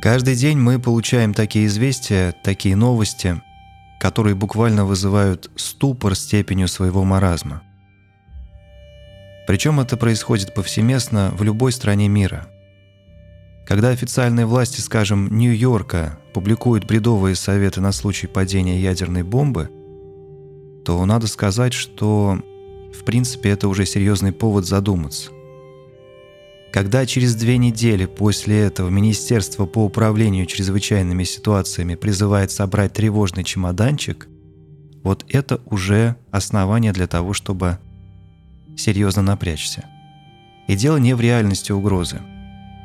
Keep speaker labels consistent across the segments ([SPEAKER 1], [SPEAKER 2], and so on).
[SPEAKER 1] Каждый день мы получаем такие известия, такие новости, которые буквально вызывают ступор степенью своего маразма. Причем это происходит повсеместно в любой стране мира. Когда официальные власти, скажем, Нью-Йорка публикуют бредовые советы на случай падения ядерной бомбы, то надо сказать, что в принципе это уже серьезный повод задуматься. Когда через две недели после этого Министерство по управлению чрезвычайными ситуациями призывает собрать тревожный чемоданчик, вот это уже основание для того, чтобы серьезно напрячься. И дело не в реальности угрозы.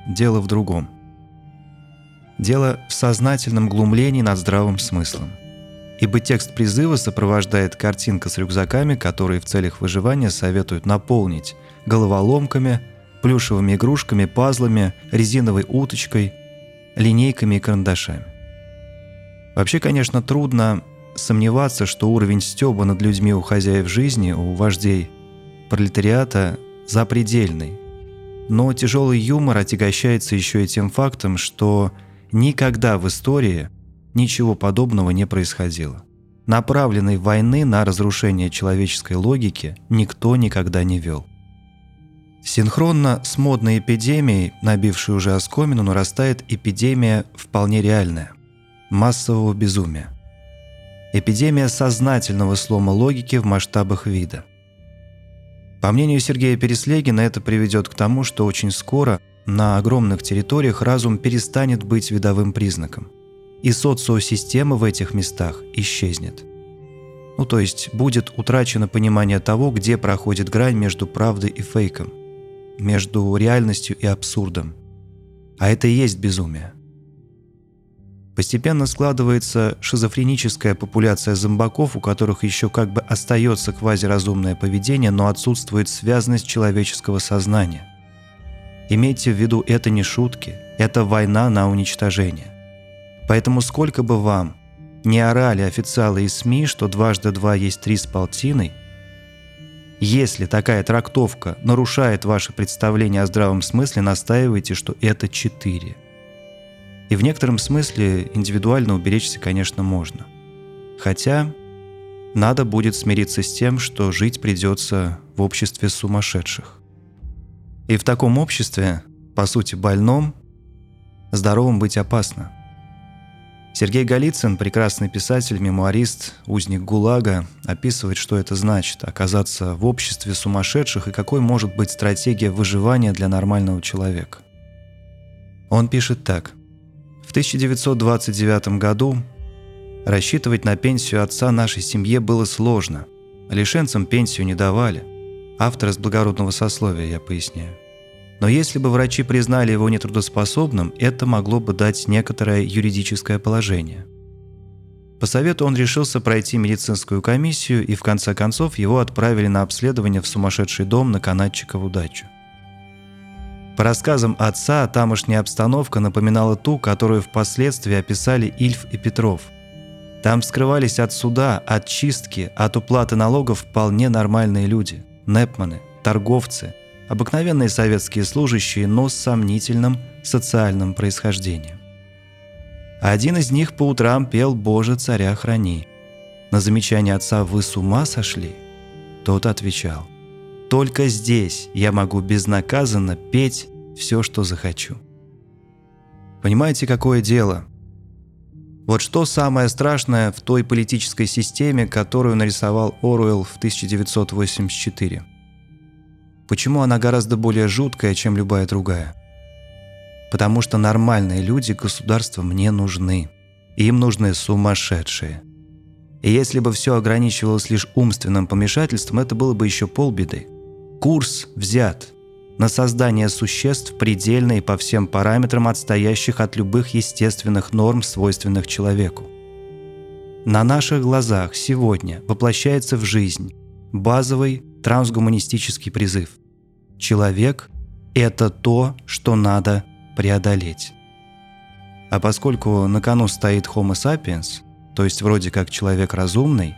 [SPEAKER 1] Дело в другом. Дело в сознательном глумлении над здравым смыслом. Ибо текст призыва сопровождает картинка с рюкзаками, которые в целях выживания советуют наполнить головоломками – плюшевыми игрушками, пазлами, резиновой уточкой, линейками и карандашами. Вообще, конечно, трудно сомневаться, что уровень стёба над людьми у хозяев жизни, у вождей пролетариата запредельный. Но тяжелый юмор отягощается еще и тем фактом, что никогда в истории ничего подобного не происходило. Направленной войны на разрушение человеческой логики никто никогда не вел. Синхронно с модной эпидемией, набившей уже оскомину, нарастает эпидемия вполне реальная – массового безумия. Эпидемия сознательного слома логики в масштабах вида. По мнению Сергея Переслегина, это приведет к тому, что очень скоро на огромных территориях разум перестанет быть видовым признаком, и социосистема в этих местах исчезнет. Ну то есть будет утрачено понимание того, где проходит грань между правдой и фейком – между реальностью и абсурдом. А это и есть безумие. Постепенно складывается шизофреническая популяция зомбаков, у которых еще как бы остается квазиразумное поведение, но отсутствует связанность человеческого сознания. Имейте в виду, это не шутки, это война на уничтожение. Поэтому сколько бы вам не орали официалы и СМИ, что дважды два есть три с полтиной – если такая трактовка нарушает ваше представление о здравом смысле, настаивайте, что это 4. И в некотором смысле индивидуально уберечься, конечно, можно. Хотя надо будет смириться с тем, что жить придется в обществе сумасшедших. И в таком обществе, по сути больном, здоровым быть опасно – Сергей Голицын, прекрасный писатель, мемуарист, узник ГУЛАГа, описывает, что это значит – оказаться в обществе сумасшедших и какой может быть стратегия выживания для нормального человека. Он пишет так. В 1929 году рассчитывать на пенсию отца нашей семье было сложно. Лишенцам пенсию не давали. Автор из благородного сословия, я поясняю. Но если бы врачи признали его нетрудоспособным, это могло бы дать некоторое юридическое положение. По совету он решился пройти медицинскую комиссию, и в конце концов его отправили на обследование в сумасшедший дом на Канатчикову дачу. По рассказам отца, тамошняя обстановка напоминала ту, которую впоследствии описали Ильф и Петров. Там скрывались от суда, от чистки, от уплаты налогов вполне нормальные люди – непманы, торговцы – обыкновенные советские служащие, но с сомнительным социальным происхождением. Один из них по утрам пел «Боже, царя храни». На замечание отца «Вы с ума сошли?» Тот отвечал «Только здесь я могу безнаказанно петь все, что захочу». Понимаете, какое дело? Вот что самое страшное в той политической системе, которую нарисовал Оруэлл в 1984 – Почему она гораздо более жуткая, чем любая другая? Потому что нормальные люди государством не нужны. Им нужны сумасшедшие. И если бы все ограничивалось лишь умственным помешательством, это было бы еще полбеды. Курс взят на создание существ предельно и по всем параметрам отстоящих от любых естественных норм, свойственных человеку. На наших глазах сегодня воплощается в жизнь базовый трансгуманистический призыв. Человек – это то, что надо преодолеть. А поскольку на кону стоит Homo sapiens, то есть вроде как человек разумный,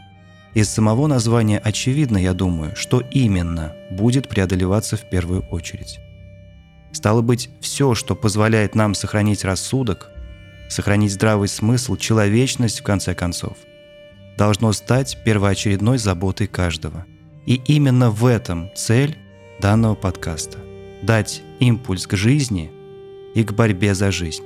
[SPEAKER 1] Из самого названия очевидно, я думаю, что именно будет преодолеваться в первую очередь. Стало быть, все, что позволяет нам сохранить рассудок, сохранить здравый смысл, человечность, в конце концов, должно стать первоочередной заботой каждого. И именно в этом цель данного подкаста – дать импульс к жизни и к борьбе за жизнь.